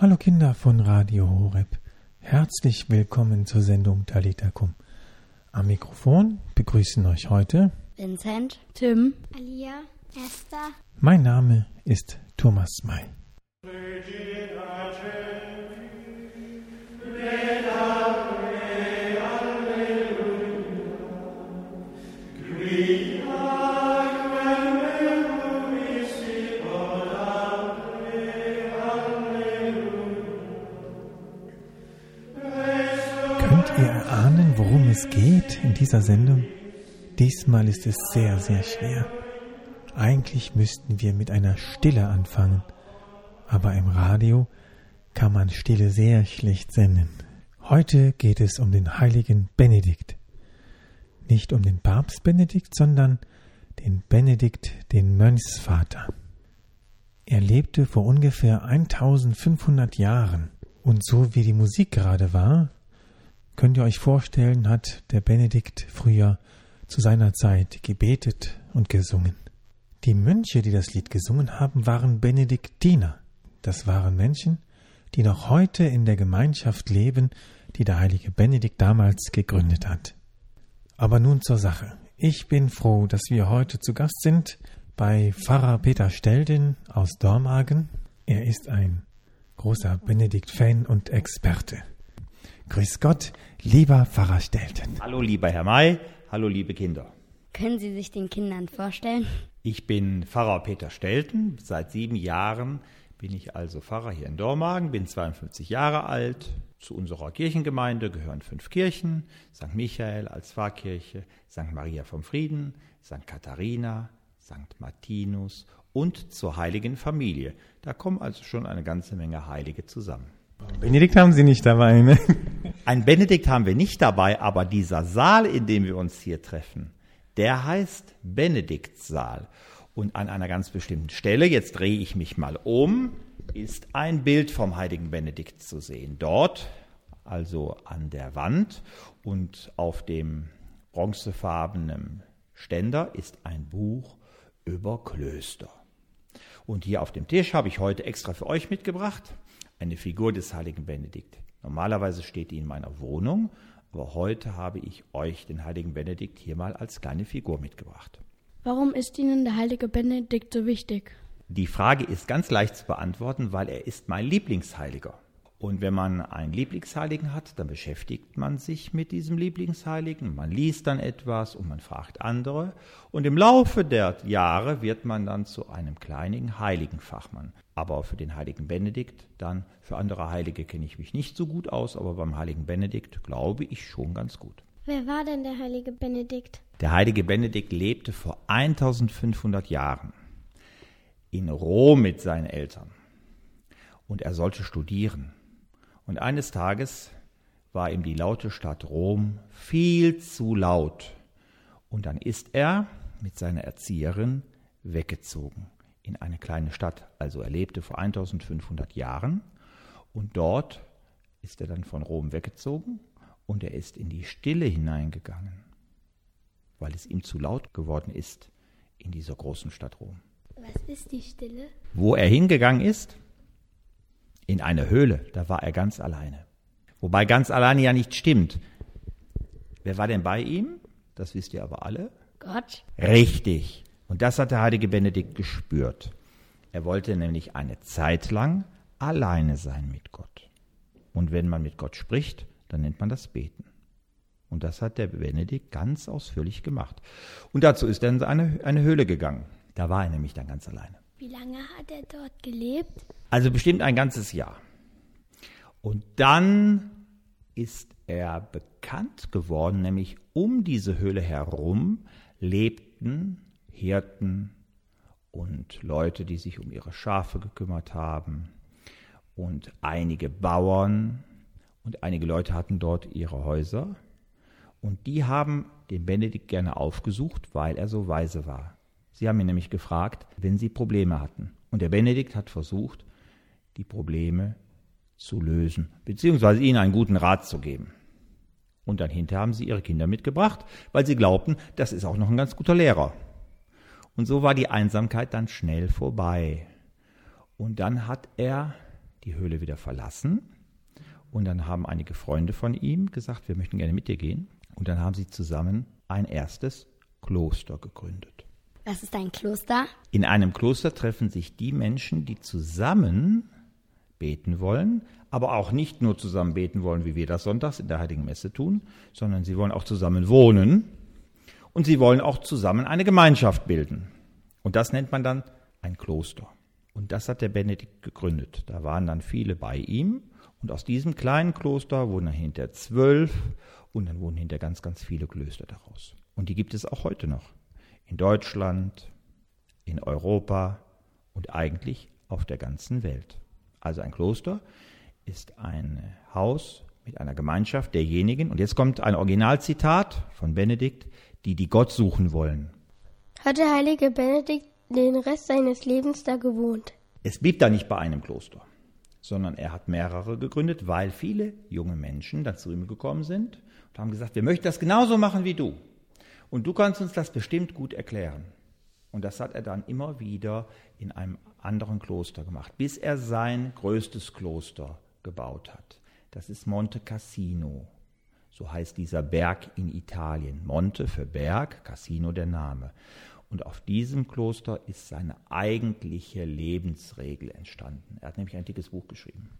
Hallo Kinder von Radio Horeb. Herzlich willkommen zur Sendung Talita Kum. Am Mikrofon begrüßen euch heute Vincent, Tim, Alia, Esther. Mein Name ist Thomas May. Es geht in dieser Sendung? Diesmal ist es sehr, sehr schwer. Eigentlich müssten wir mit einer Stille anfangen, aber im Radio kann man Stille sehr schlecht senden. Heute geht es um den heiligen Benedikt. Nicht um den Papst Benedikt, sondern den Benedikt, den Mönchsvater. Er lebte vor ungefähr 1500 Jahren. Und so wie die Musik gerade war, könnt ihr euch vorstellen, hat der Benedikt früher zu seiner Zeit gebetet und gesungen. Die Mönche, die das Lied gesungen haben, waren Benediktiner. Das waren Menschen, die noch heute in der Gemeinschaft leben, die der heilige Benedikt damals gegründet hat. Aber nun zur Sache. Ich bin froh, dass wir heute zu Gast sind bei Pfarrer Peter Stelden aus Dormagen. Er ist ein großer Benedikt-Fan und Experte. Grüß Gott, lieber Pfarrer Stelden. Hallo lieber Herr May, hallo liebe Kinder. Können Sie sich den Kindern vorstellen? Ich bin Pfarrer Peter Stelten. Seit sieben Jahren bin ich also Pfarrer hier in Dormagen, bin 52 Jahre alt. Zu unserer Kirchengemeinde gehören fünf Kirchen: St. Michael als Pfarrkirche, St. Maria vom Frieden, St. Katharina, St. Martinus und zur Heiligen Familie. Da kommen also schon eine ganze Menge Heilige zusammen. Benedikt haben Sie nicht dabei, ne? Ein Benedikt haben wir nicht dabei, aber dieser Saal, in dem wir uns hier treffen, der heißt Benediktssaal. Und an einer ganz bestimmten Stelle, jetzt drehe ich mich mal um, ist ein Bild vom heiligen Benedikt zu sehen. Dort, also an der Wand und auf dem bronzefarbenen Ständer ist ein Buch über Klöster. Und hier auf dem Tisch habe ich heute extra für euch mitgebracht eine Figur des heiligen Benedikt. Normalerweise steht die in meiner Wohnung, aber heute habe ich euch den heiligen Benedikt hier mal als kleine Figur mitgebracht. Warum ist Ihnen der heilige Benedikt so wichtig? Die Frage ist ganz leicht zu beantworten, weil er ist mein Lieblingsheiliger. Und wenn man einen Lieblingsheiligen hat, dann beschäftigt man sich mit diesem Lieblingsheiligen, man liest dann etwas und man fragt andere. Und im Laufe der Jahre wird man dann zu einem kleinen Heiligenfachmann. Aber für den heiligen Benedikt, dann für andere Heilige kenne ich mich nicht so gut aus, aber beim heiligen Benedikt glaube ich schon ganz gut. Wer war denn der heilige Benedikt? Der heilige Benedikt lebte vor 1500 Jahren in Rom mit seinen Eltern. Und er sollte studieren. Und eines Tages war ihm die laute Stadt Rom viel zu laut. Und dann ist er mit seiner Erzieherin weggezogen in eine kleine Stadt. Also er lebte vor 1500 Jahren und dort ist er dann von Rom weggezogen und er ist in die Stille hineingegangen, weil es ihm zu laut geworden ist in dieser großen Stadt Rom. Was ist die Stille? Wo er hingegangen ist? In eine Höhle, da war er ganz alleine. Wobei ganz alleine ja nicht stimmt. Wer war denn bei ihm? Das wisst ihr aber alle. Gott. Richtig. Und das hat der heilige Benedikt gespürt. Er wollte nämlich eine Zeit lang alleine sein mit Gott. Und wenn man mit Gott spricht, dann nennt man das Beten. Und das hat der Benedikt ganz ausführlich gemacht. Und dazu ist er in eine, eine Höhle gegangen. Da war er nämlich dann ganz alleine. Wie lange hat er dort gelebt? Also bestimmt ein ganzes Jahr. Und dann ist er bekannt geworden, nämlich um diese Höhle herum lebten Hirten und Leute, die sich um ihre Schafe gekümmert haben und einige Bauern und einige Leute hatten dort ihre Häuser und die haben den Benedikt gerne aufgesucht, weil er so weise war. Sie haben ihn nämlich gefragt, wenn sie Probleme hatten. Und der Benedikt hat versucht, die Probleme zu lösen, beziehungsweise ihnen einen guten Rat zu geben. Und dann hinterher haben sie ihre Kinder mitgebracht, weil sie glaubten, das ist auch noch ein ganz guter Lehrer. Und so war die Einsamkeit dann schnell vorbei. Und dann hat er die Höhle wieder verlassen. Und dann haben einige Freunde von ihm gesagt, wir möchten gerne mit dir gehen. Und dann haben sie zusammen ein erstes Kloster gegründet. Was ist ein Kloster? In einem Kloster treffen sich die Menschen, die zusammen beten wollen, aber auch nicht nur zusammen beten wollen, wie wir das sonntags in der Heiligen Messe tun, sondern sie wollen auch zusammen wohnen und sie wollen auch zusammen eine Gemeinschaft bilden. Und das nennt man dann ein Kloster. Und das hat der Benedikt gegründet. Da waren dann viele bei ihm. Und aus diesem kleinen Kloster wurden dann hinter zwölf und dann wurden hinter ganz, ganz viele Klöster daraus. Und die gibt es auch heute noch. In Deutschland, in Europa und eigentlich auf der ganzen Welt. Also ein Kloster ist ein Haus mit einer Gemeinschaft derjenigen, und jetzt kommt ein Originalzitat von Benedikt, die die Gott suchen wollen. Hat der heilige Benedikt den Rest seines Lebens da gewohnt? Es blieb da nicht bei einem Kloster, sondern er hat mehrere gegründet, weil viele junge Menschen dann zu ihm gekommen sind und haben gesagt, wir möchten das genauso machen wie du. Und du kannst uns das bestimmt gut erklären. Und das hat er dann immer wieder in einem anderen Kloster gemacht, bis er sein größtes Kloster gebaut hat. Das ist Monte Cassino. So heißt dieser Berg in Italien. Monte für Berg, Cassino der Name. Und auf diesem Kloster ist seine eigentliche Lebensregel entstanden. Er hat nämlich ein dickes Buch geschrieben.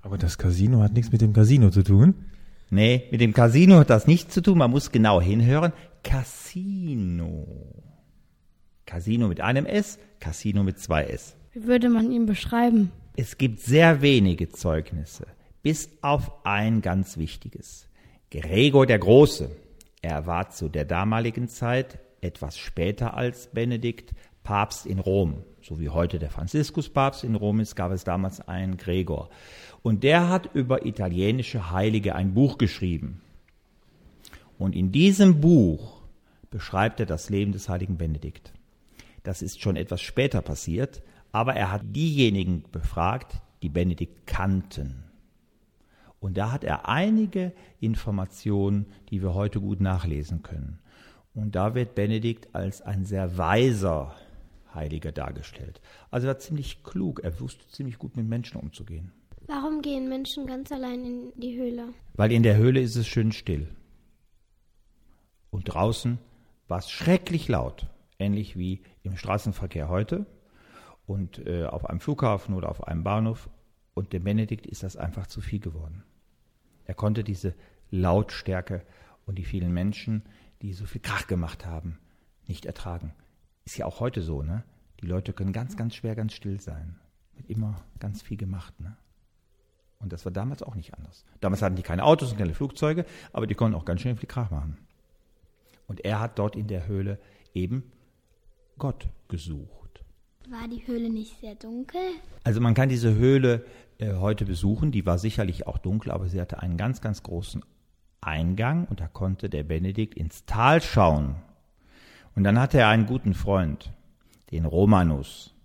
Aber das Casino hat nichts mit dem Casino zu tun. Nee, mit dem Casino hat das nichts zu tun. Man muss genau hinhören. Casino. Casino mit einem S, Casino mit zwei S. Wie würde man ihn beschreiben? Es gibt sehr wenige Zeugnisse, bis auf ein ganz wichtiges. Gregor der Große, er war zu der damaligen Zeit etwas später als Benedikt Papst in Rom. So wie heute der Franziskus Papst in Rom ist, gab es damals einen Gregor. Und der hat über italienische Heilige ein Buch geschrieben. Und in diesem Buch beschreibt er das Leben des heiligen Benedikt. Das ist schon etwas später passiert, aber er hat diejenigen befragt, die Benedikt kannten. Und da hat er einige Informationen, die wir heute gut nachlesen können. Und da wird Benedikt als ein sehr weiser Heiliger dargestellt. Also er war ziemlich klug, er wusste ziemlich gut mit Menschen umzugehen. Warum gehen Menschen ganz allein in die Höhle? Weil in der Höhle ist es schön still. Und draußen war es schrecklich laut, ähnlich wie im Straßenverkehr heute und äh, auf einem Flughafen oder auf einem Bahnhof. Und dem Benedikt ist das einfach zu viel geworden. Er konnte diese Lautstärke und die vielen Menschen, die so viel Krach gemacht haben, nicht ertragen. Ist ja auch heute so, ne? Die Leute können ganz, ganz schwer ganz still sein. Wird immer ganz viel gemacht, ne? Und das war damals auch nicht anders. Damals hatten die keine Autos und keine Flugzeuge, aber die konnten auch ganz schön viel Krach machen. Und er hat dort in der Höhle eben Gott gesucht. War die Höhle nicht sehr dunkel? Also man kann diese Höhle äh, heute besuchen, die war sicherlich auch dunkel, aber sie hatte einen ganz, ganz großen Eingang und da konnte der Benedikt ins Tal schauen. Und dann hatte er einen guten Freund, den Romanus,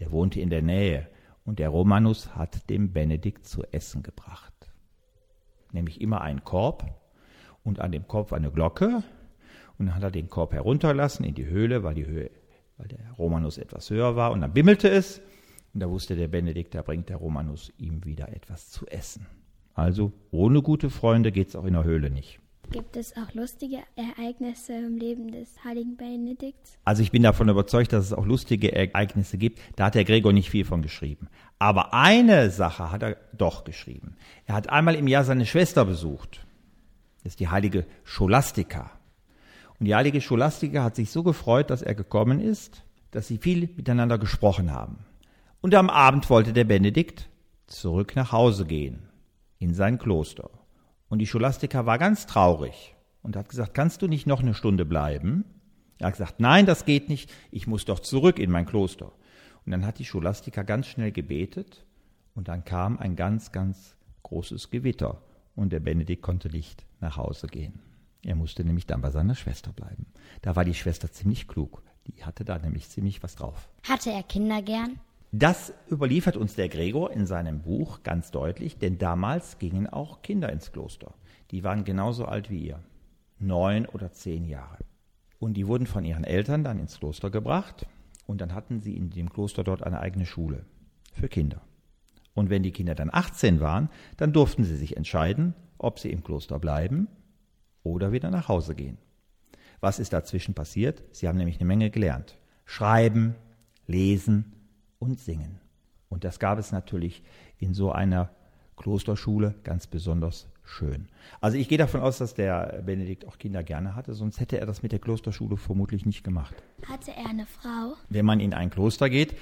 der wohnte in der Nähe und der Romanus hat dem Benedikt zu essen gebracht. Nämlich immer einen Korb und an dem Korb eine Glocke und dann hat er den Korb herunterlassen in die Höhle, weil die Höhe, weil der Romanus etwas höher war und dann bimmelte es und da wusste der Benedikt, da bringt der Romanus ihm wieder etwas zu essen. Also ohne gute Freunde geht es auch in der Höhle nicht. Gibt es auch lustige Ereignisse im Leben des heiligen Benedikts? Also ich bin davon überzeugt, dass es auch lustige Ereignisse gibt. Da hat der Gregor nicht viel von geschrieben. Aber eine Sache hat er doch geschrieben. Er hat einmal im Jahr seine Schwester besucht. Das ist die heilige Scholastika. Und die heilige Scholastika hat sich so gefreut, dass er gekommen ist, dass sie viel miteinander gesprochen haben. Und am Abend wollte der Benedikt zurück nach Hause gehen, in sein Kloster. Und die Scholastika war ganz traurig und hat gesagt, kannst du nicht noch eine Stunde bleiben? Er hat gesagt, nein, das geht nicht, ich muss doch zurück in mein Kloster. Und dann hat die Scholastika ganz schnell gebetet und dann kam ein ganz, ganz großes Gewitter und der Benedikt konnte nicht nach Hause gehen. Er musste nämlich dann bei seiner Schwester bleiben. Da war die Schwester ziemlich klug. Die hatte da nämlich ziemlich was drauf. Hatte er Kinder gern? Das überliefert uns der Gregor in seinem Buch ganz deutlich, denn damals gingen auch Kinder ins Kloster. Die waren genauso alt wie ihr, neun oder zehn Jahre. Und die wurden von ihren Eltern dann ins Kloster gebracht und dann hatten sie in dem Kloster dort eine eigene Schule für Kinder. Und wenn die Kinder dann 18 waren, dann durften sie sich entscheiden, ob sie im Kloster bleiben oder wieder nach Hause gehen. Was ist dazwischen passiert? Sie haben nämlich eine Menge gelernt. Schreiben, lesen und singen. Und das gab es natürlich in so einer Klosterschule ganz besonders schön. Also ich gehe davon aus, dass der Benedikt auch Kinder gerne hatte, sonst hätte er das mit der Klosterschule vermutlich nicht gemacht. Hatte er eine Frau? Wenn man in ein Kloster geht,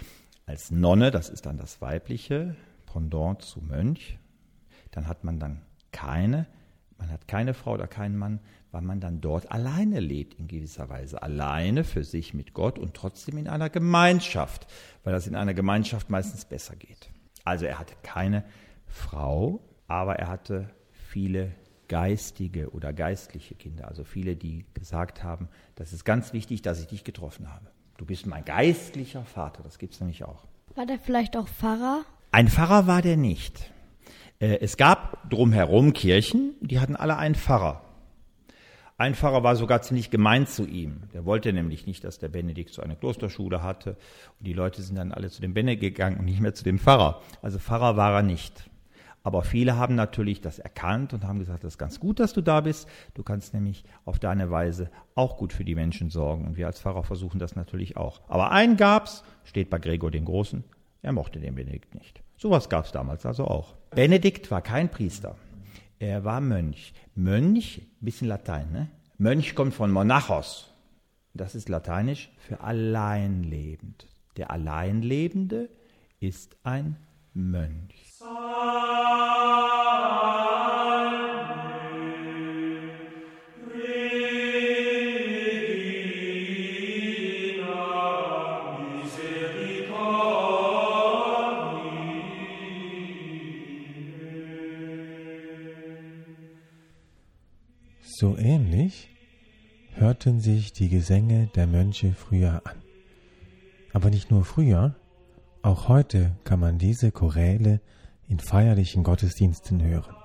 als Nonne, das ist dann das weibliche Pendant zu Mönch, dann hat man dann keine, man hat keine Frau oder keinen Mann, weil man dann dort alleine lebt in gewisser Weise, alleine für sich mit Gott und trotzdem in einer Gemeinschaft, weil das in einer Gemeinschaft meistens besser geht. Also er hatte keine Frau, aber er hatte viele geistige oder geistliche Kinder, also viele, die gesagt haben, das ist ganz wichtig, dass ich dich getroffen habe. Du bist mein geistlicher Vater, das gibt es nämlich auch. War der vielleicht auch Pfarrer? Ein Pfarrer war der nicht. Äh, es gab drumherum Kirchen, die hatten alle einen Pfarrer. Ein Pfarrer war sogar ziemlich gemein zu ihm. Der wollte nämlich nicht, dass der Benedikt so eine Klosterschule hatte. Und die Leute sind dann alle zu dem Benedikt gegangen und nicht mehr zu dem Pfarrer. Also Pfarrer war er nicht. Aber viele haben natürlich das erkannt und haben gesagt, das ist ganz gut, dass du da bist. Du kannst nämlich auf deine Weise auch gut für die Menschen sorgen. Und wir als Pfarrer versuchen das natürlich auch. Aber einen gab's, steht bei Gregor den Großen, er mochte den Benedikt nicht. Sowas gab's damals also auch. Benedikt war kein Priester. Er war Mönch. Mönch, bisschen Latein, ne? Mönch kommt von Monachos. Das ist lateinisch für alleinlebend. Der Alleinlebende ist ein Mönch. Hörten sich die Gesänge der Mönche früher an. Aber nicht nur früher, auch heute kann man diese Choräle in feierlichen Gottesdiensten hören.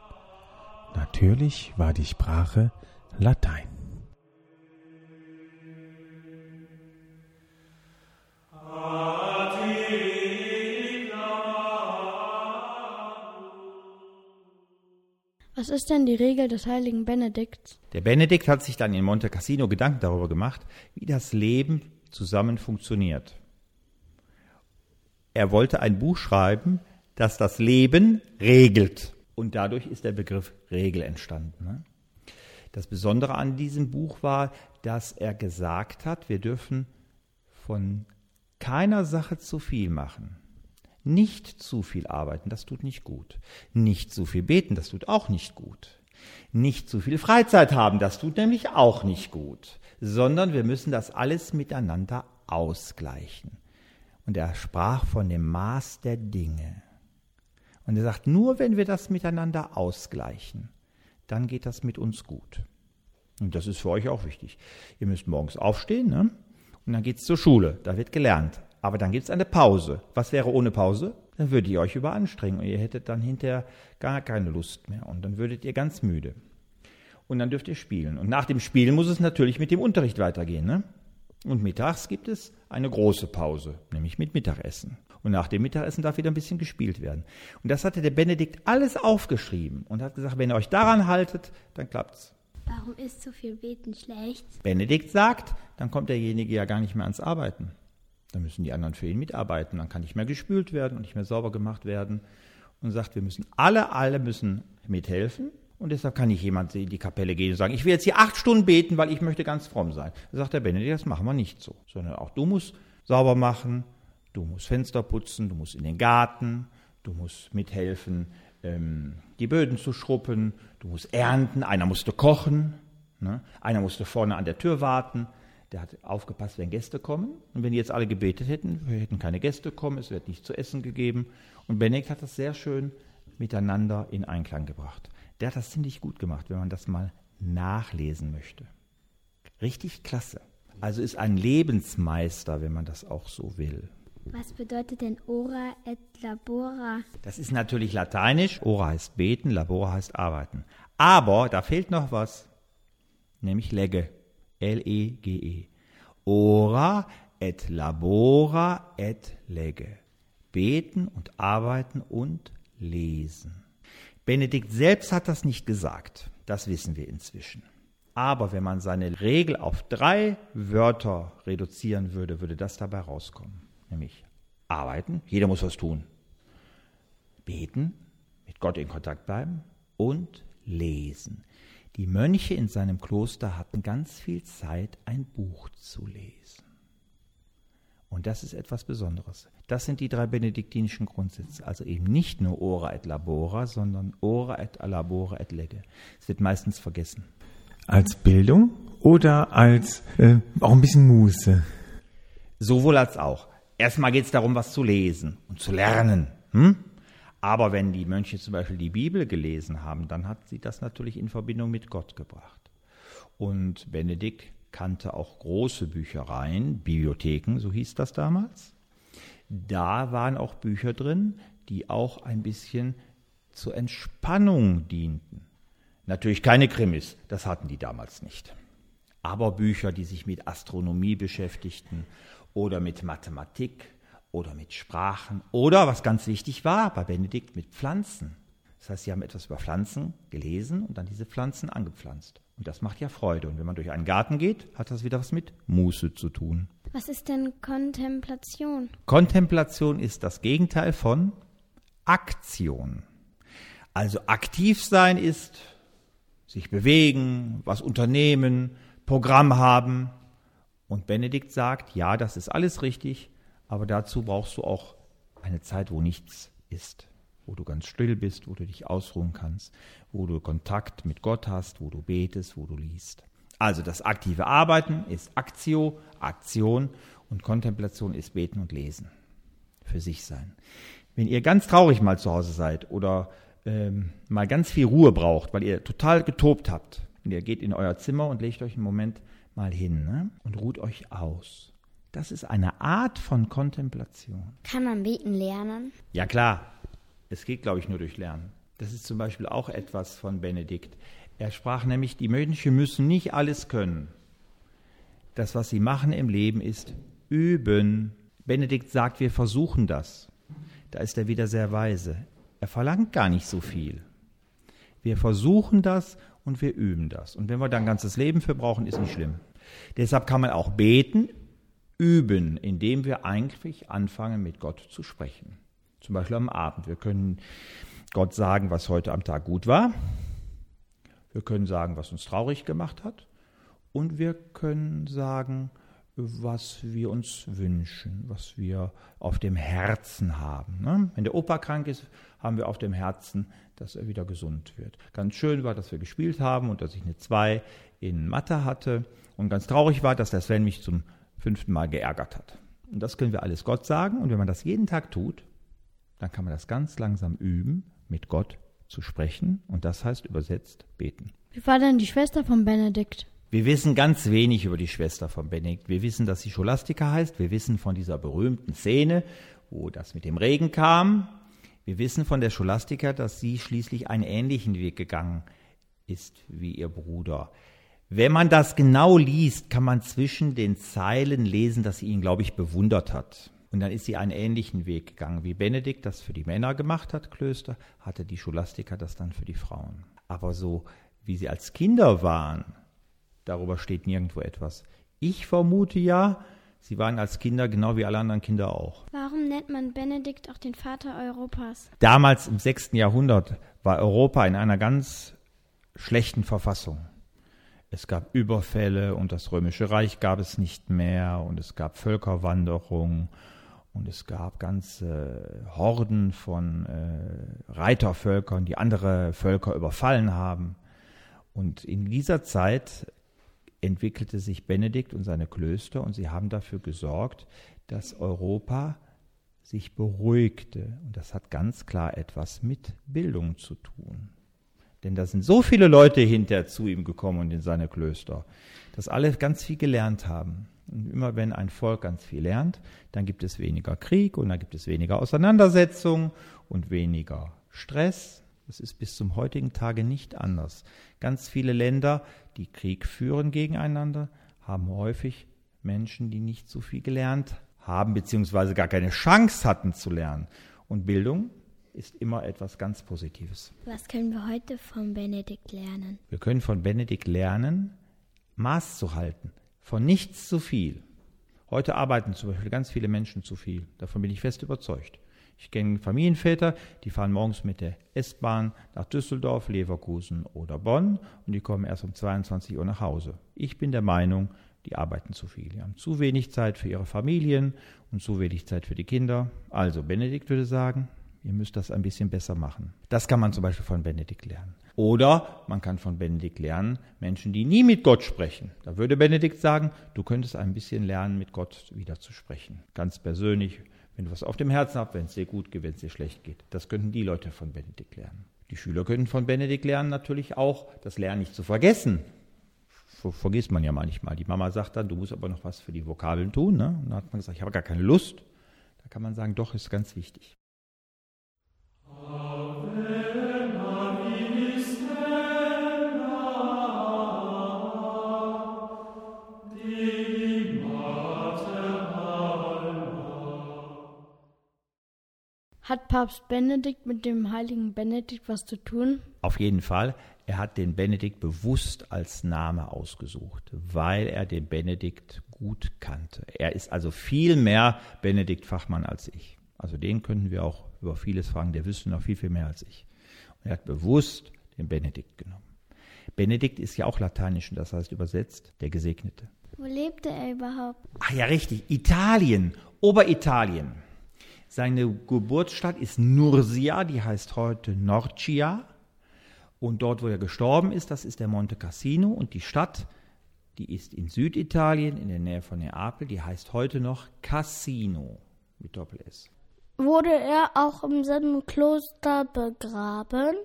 Natürlich war die Sprache Latein. Was ist denn die Regel des heiligen Benedikts? Der Benedikt hat sich dann in Monte Cassino Gedanken darüber gemacht, wie das Leben zusammen funktioniert. Er wollte ein Buch schreiben, das das Leben regelt. Und dadurch ist der Begriff Regel entstanden. Ne? Das Besondere an diesem Buch war, dass er gesagt hat, wir dürfen von keiner Sache zu viel machen. Nicht zu viel arbeiten, das tut nicht gut. Nicht zu viel beten, das tut auch nicht gut. Nicht zu viel Freizeit haben, das tut nämlich auch nicht gut. Sondern wir müssen das alles miteinander ausgleichen. Und er sprach von dem Maß der Dinge. Und er sagt, nur wenn wir das miteinander ausgleichen, dann geht das mit uns gut. Und das ist für euch auch wichtig. Ihr müsst morgens aufstehen, ne? Und dann geht's zur Schule, da wird gelernt. Aber dann gibt's eine Pause. Was wäre ohne Pause? Dann würdet ihr euch überanstrengen und ihr hättet dann hinterher gar keine Lust mehr und dann würdet ihr ganz müde. Und dann dürft ihr spielen. Und nach dem Spielen muss es natürlich mit dem Unterricht weitergehen. Ne? Und mittags gibt es eine große Pause, nämlich mit Mittagessen. Und nach dem Mittagessen darf wieder ein bisschen gespielt werden. Und das hatte der Benedikt alles aufgeschrieben und hat gesagt, wenn ihr euch daran haltet, dann klappt's. Warum ist zu viel Beten schlecht? Benedikt sagt, dann kommt derjenige ja gar nicht mehr ans Arbeiten. Dann müssen die anderen für ihn mitarbeiten. Dann kann nicht mehr gespült werden und nicht mehr sauber gemacht werden. Und sagt, wir müssen alle, alle müssen mithelfen. Und deshalb kann nicht jemand in die Kapelle gehen und sagen, ich will jetzt hier acht Stunden beten, weil ich möchte ganz fromm sein. Da sagt der Benedikt, das machen wir nicht so. Sondern auch du musst sauber machen, du musst Fenster putzen, du musst in den Garten, du musst mithelfen, ähm, die Böden zu schruppen, du musst ernten, einer musste kochen, ne? einer musste vorne an der Tür warten, der hat aufgepasst, wenn Gäste kommen. Und wenn die jetzt alle gebetet hätten, hätten keine Gäste kommen, es wird nichts zu essen gegeben. Und Benedikt hat das sehr schön miteinander in Einklang gebracht. Der hat das ziemlich gut gemacht, wenn man das mal nachlesen möchte. Richtig klasse. Also ist ein Lebensmeister, wenn man das auch so will. Was bedeutet denn ora et labora? Das ist natürlich lateinisch. Ora heißt beten, labora heißt arbeiten. Aber da fehlt noch was, nämlich legge. L-E-G-E. Ora et labora et lege. Beten und arbeiten und lesen. Benedikt selbst hat das nicht gesagt, das wissen wir inzwischen. Aber wenn man seine Regel auf drei Wörter reduzieren würde, würde das dabei rauskommen. Nämlich arbeiten, jeder muss was tun. Beten, mit Gott in Kontakt bleiben und lesen. Die Mönche in seinem Kloster hatten ganz viel Zeit, ein Buch zu lesen. Und das ist etwas Besonderes. Das sind die drei benediktinischen Grundsätze. Also eben nicht nur ora et labora, sondern ora et labora et lege. Es wird meistens vergessen. Als Bildung oder als äh, auch ein bisschen Muße? Sowohl als auch. Erstmal geht es darum, was zu lesen und zu lernen. Hm? Aber wenn die Mönche zum Beispiel die Bibel gelesen haben, dann hat sie das natürlich in Verbindung mit Gott gebracht. Und Benedikt kannte auch große Büchereien, Bibliotheken, so hieß das damals. Da waren auch Bücher drin, die auch ein bisschen zur Entspannung dienten. Natürlich keine Krimis, das hatten die damals nicht. Aber Bücher, die sich mit Astronomie beschäftigten oder mit Mathematik oder mit Sprachen oder, was ganz wichtig war bei Benedikt, mit Pflanzen. Das heißt, sie haben etwas über Pflanzen gelesen und dann diese Pflanzen angepflanzt. Und das macht ja Freude. Und wenn man durch einen Garten geht, hat das wieder was mit Muße zu tun. Was ist denn Kontemplation? Kontemplation ist das Gegenteil von Aktion. Also aktiv sein ist sich bewegen, was unternehmen, Programm haben. Und Benedikt sagt, ja, das ist alles richtig, aber dazu brauchst du auch eine Zeit, wo nichts ist wo du ganz still bist, wo du dich ausruhen kannst, wo du Kontakt mit Gott hast, wo du betest, wo du liest. Also das aktive Arbeiten ist Aktio, Aktion und Kontemplation ist Beten und Lesen. Für sich sein. Wenn ihr ganz traurig mal zu Hause seid oder ähm, mal ganz viel Ruhe braucht, weil ihr total getobt habt, und ihr geht in euer Zimmer und legt euch einen Moment mal hin ne, und ruht euch aus. Das ist eine Art von Kontemplation. Kann man beten lernen? Ja klar, es geht, glaube ich, nur durch Lernen. Das ist zum Beispiel auch etwas von Benedikt. Er sprach nämlich, die Mönche müssen nicht alles können. Das, was sie machen im Leben, ist üben. Benedikt sagt, wir versuchen das. Da ist er wieder sehr weise. Er verlangt gar nicht so viel. Wir versuchen das und wir üben das. Und wenn wir da ein ganzes Leben für brauchen, ist nicht schlimm. Deshalb kann man auch beten, üben, indem wir eigentlich anfangen, mit Gott zu sprechen. Zum Beispiel am Abend. Wir können Gott sagen, was heute am Tag gut war. Wir können sagen, was uns traurig gemacht hat. Und wir können sagen, was wir uns wünschen, was wir auf dem Herzen haben. Ne? Wenn der Opa krank ist, haben wir auf dem Herzen, dass er wieder gesund wird. Ganz schön war, dass wir gespielt haben und dass ich eine 2 in Mathe hatte. Und ganz traurig war, dass der Sven mich zum fünften Mal geärgert hat. Und das können wir alles Gott sagen. Und wenn man das jeden Tag tut, dann kann man das ganz langsam üben, mit Gott zu sprechen. Und das heißt übersetzt beten. Wie war denn die Schwester von Benedikt? Wir wissen ganz wenig über die Schwester von Benedikt. Wir wissen, dass sie Scholastika heißt. Wir wissen von dieser berühmten Szene, wo das mit dem Regen kam. Wir wissen von der Scholastika, dass sie schließlich einen ähnlichen Weg gegangen ist wie ihr Bruder. Wenn man das genau liest, kann man zwischen den Zeilen lesen, dass sie ihn, glaube ich, bewundert hat. Und dann ist sie einen ähnlichen Weg gegangen, wie Benedikt das für die Männer gemacht hat, Klöster, hatte die Scholastiker das dann für die Frauen. Aber so, wie sie als Kinder waren, darüber steht nirgendwo etwas. Ich vermute ja, sie waren als Kinder genau wie alle anderen Kinder auch. Warum nennt man Benedikt auch den Vater Europas? Damals im 6. Jahrhundert war Europa in einer ganz schlechten Verfassung. Es gab Überfälle und das römische Reich gab es nicht mehr und es gab Völkerwanderung und es gab ganze Horden von äh, Reitervölkern, die andere Völker überfallen haben. Und in dieser Zeit entwickelte sich Benedikt und seine Klöster und sie haben dafür gesorgt, dass Europa sich beruhigte. Und das hat ganz klar etwas mit Bildung zu tun. Denn da sind so viele Leute hinterher zu ihm gekommen und in seine Klöster, dass alle ganz viel gelernt haben. Und immer wenn ein Volk ganz viel lernt, dann gibt es weniger Krieg und dann gibt es weniger Auseinandersetzung und weniger Stress. Das ist bis zum heutigen Tage nicht anders. Ganz viele Länder, die Krieg führen gegeneinander, haben häufig Menschen, die nicht so viel gelernt haben, beziehungsweise gar keine Chance hatten zu lernen. Und Bildung ist immer etwas ganz Positives. Was können wir heute von Benedikt lernen? Wir können von Benedikt lernen, Maß zu halten, von nichts zu viel. Heute arbeiten zum Beispiel ganz viele Menschen zu viel. Davon bin ich fest überzeugt. Ich kenne Familienväter, die fahren morgens mit der S-Bahn nach Düsseldorf, Leverkusen oder Bonn und die kommen erst um 22 Uhr nach Hause. Ich bin der Meinung, die arbeiten zu viel. Die haben zu wenig Zeit für ihre Familien und zu wenig Zeit für die Kinder. Also Benedikt würde sagen, ihr müsst das ein bisschen besser machen. Das kann man zum Beispiel von Benedikt lernen. Oder man kann von Benedikt lernen, Menschen, die nie mit Gott sprechen. Da würde Benedikt sagen, du könntest ein bisschen lernen, mit Gott wieder zu sprechen. Ganz persönlich, wenn du was auf dem Herzen hast, wenn es dir gut geht, wenn es dir schlecht geht. Das könnten die Leute von Benedikt lernen. Die Schüler könnten von Benedikt lernen natürlich auch, das Lernen nicht zu vergessen. Vergisst man ja manchmal. Die Mama sagt dann, du musst aber noch was für die Vokabeln tun. Ne? Und dann hat man gesagt, ich habe gar keine Lust. Da kann man sagen, doch, ist ganz wichtig. Hat Papst Benedikt mit dem heiligen Benedikt was zu tun? Auf jeden Fall. Er hat den Benedikt bewusst als Name ausgesucht, weil er den Benedikt gut kannte. Er ist also viel mehr Benedikt Fachmann als ich. Also den könnten wir auch über vieles fragen, der wüsste noch viel, viel mehr als ich. Und er hat bewusst den Benedikt genommen. Benedikt ist ja auch lateinisch und das heißt übersetzt der Gesegnete. Wo lebte er überhaupt? Ach ja, richtig. Italien, Oberitalien. Seine Geburtsstadt ist Nursia, die heißt heute Norcia. Und dort, wo er gestorben ist, das ist der Monte Cassino. Und die Stadt, die ist in Süditalien, in der Nähe von Neapel, die heißt heute noch Cassino mit Doppel-S. Wurde er auch in seinem Kloster begraben?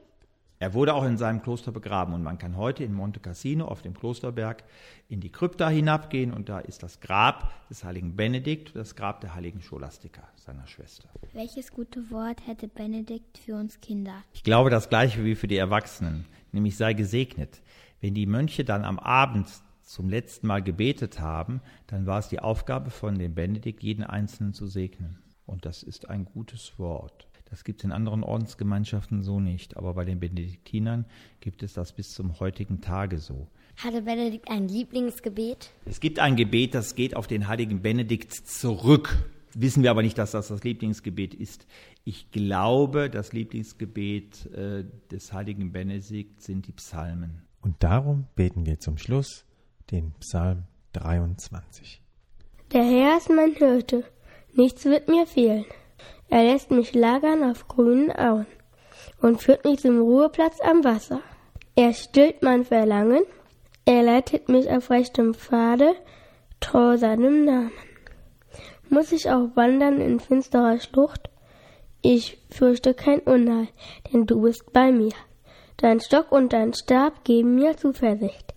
Er wurde auch in seinem Kloster begraben und man kann heute in Monte Cassino auf dem Klosterberg in die Krypta hinabgehen und da ist das Grab des heiligen Benedikt, das Grab der heiligen Scholastika, seiner Schwester. Welches gute Wort hätte Benedikt für uns Kinder? Ich glaube das gleiche wie für die Erwachsenen, nämlich sei gesegnet. Wenn die Mönche dann am Abend zum letzten Mal gebetet haben, dann war es die Aufgabe von dem Benedikt, jeden Einzelnen zu segnen. Und das ist ein gutes Wort. Das gibt es in anderen Ordensgemeinschaften so nicht, aber bei den Benediktinern gibt es das bis zum heutigen Tage so. Hatte Benedikt ein Lieblingsgebet? Es gibt ein Gebet, das geht auf den heiligen Benedikt zurück. Wissen wir aber nicht, dass das das Lieblingsgebet ist. Ich glaube, das Lieblingsgebet äh, des heiligen Benedikt sind die Psalmen. Und darum beten wir zum Schluss den Psalm 23. Der Herr ist mein Hirte, nichts wird mir fehlen. Er lässt mich lagern auf grünen Auen und führt mich zum Ruheplatz am Wasser. Er stillt mein Verlangen, er leitet mich auf rechtem Pfade, treu seinem Namen. Muss ich auch wandern in finsterer Schlucht? Ich fürchte kein Unheil, denn du bist bei mir. Dein Stock und dein Stab geben mir Zuversicht.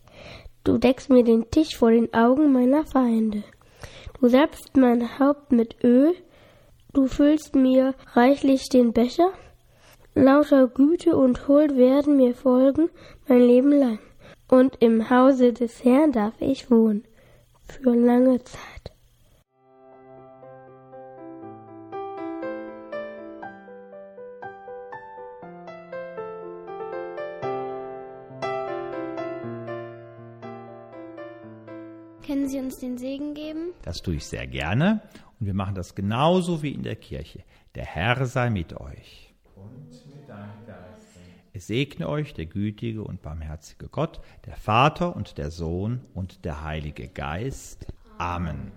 Du deckst mir den Tisch vor den Augen meiner Feinde. Du salbst mein Haupt mit Öl, du füllst mir reichlich den Becher. Lauter Güte und Huld werden mir folgen mein Leben lang. Und im Hause des Herrn darf ich wohnen für lange Zeit. Können Sie uns den Segen geben? Das tue ich sehr gerne und wir machen das genauso wie in der Kirche. Der Herr sei mit euch. Und mit deinem Geist. Es segne euch der gütige und barmherzige Gott, der Vater und der Sohn und der Heilige Geist. Amen.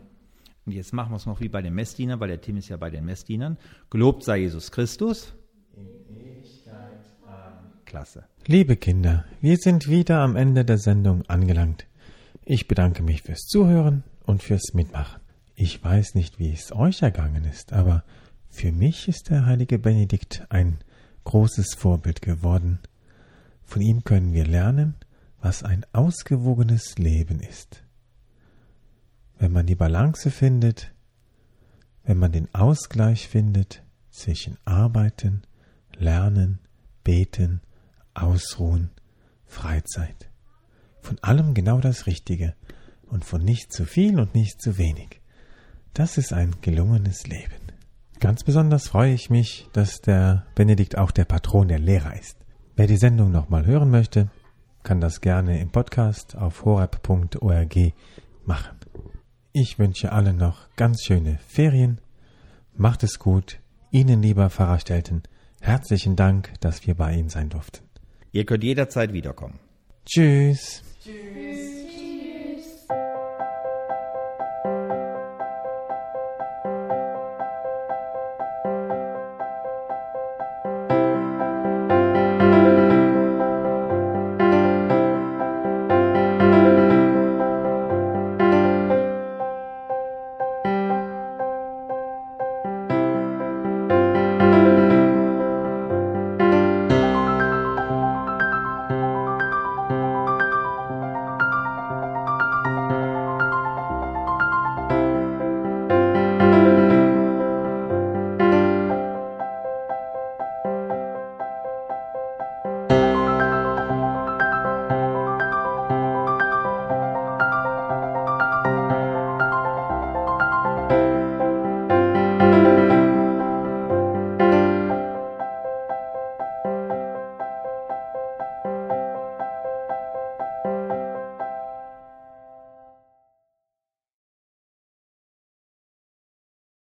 Und jetzt machen wir es noch wie bei den Messdienern, weil der Tim ist ja bei den Messdienern. Gelobt sei Jesus Christus. In Ewigkeit. Amen. Klasse. Liebe Kinder, wir sind wieder am Ende der Sendung angelangt. Ich bedanke mich fürs Zuhören und fürs Mitmachen. Ich weiß nicht, wie es euch ergangen ist, aber für mich ist der heilige Benedikt ein großes Vorbild geworden. Von ihm können wir lernen, was ein ausgewogenes Leben ist. Wenn man die Balance findet, wenn man den Ausgleich findet zwischen Arbeiten, Lernen, Beten, Ausruhen, Freizeit von allem genau das Richtige und von nicht zu viel und nicht zu wenig. Das ist ein gelungenes Leben. Ganz besonders freue ich mich, dass der Benedikt auch der Patron der Lehrer ist. Wer die Sendung nochmal hören möchte, kann das gerne im Podcast auf horab.org machen. Ich wünsche allen noch ganz schöne Ferien. Macht es gut. Ihnen, lieber Pfarrer Stelten, herzlichen Dank, dass wir bei Ihnen sein durften. Ihr könnt jederzeit wiederkommen. Tschüss. shoes.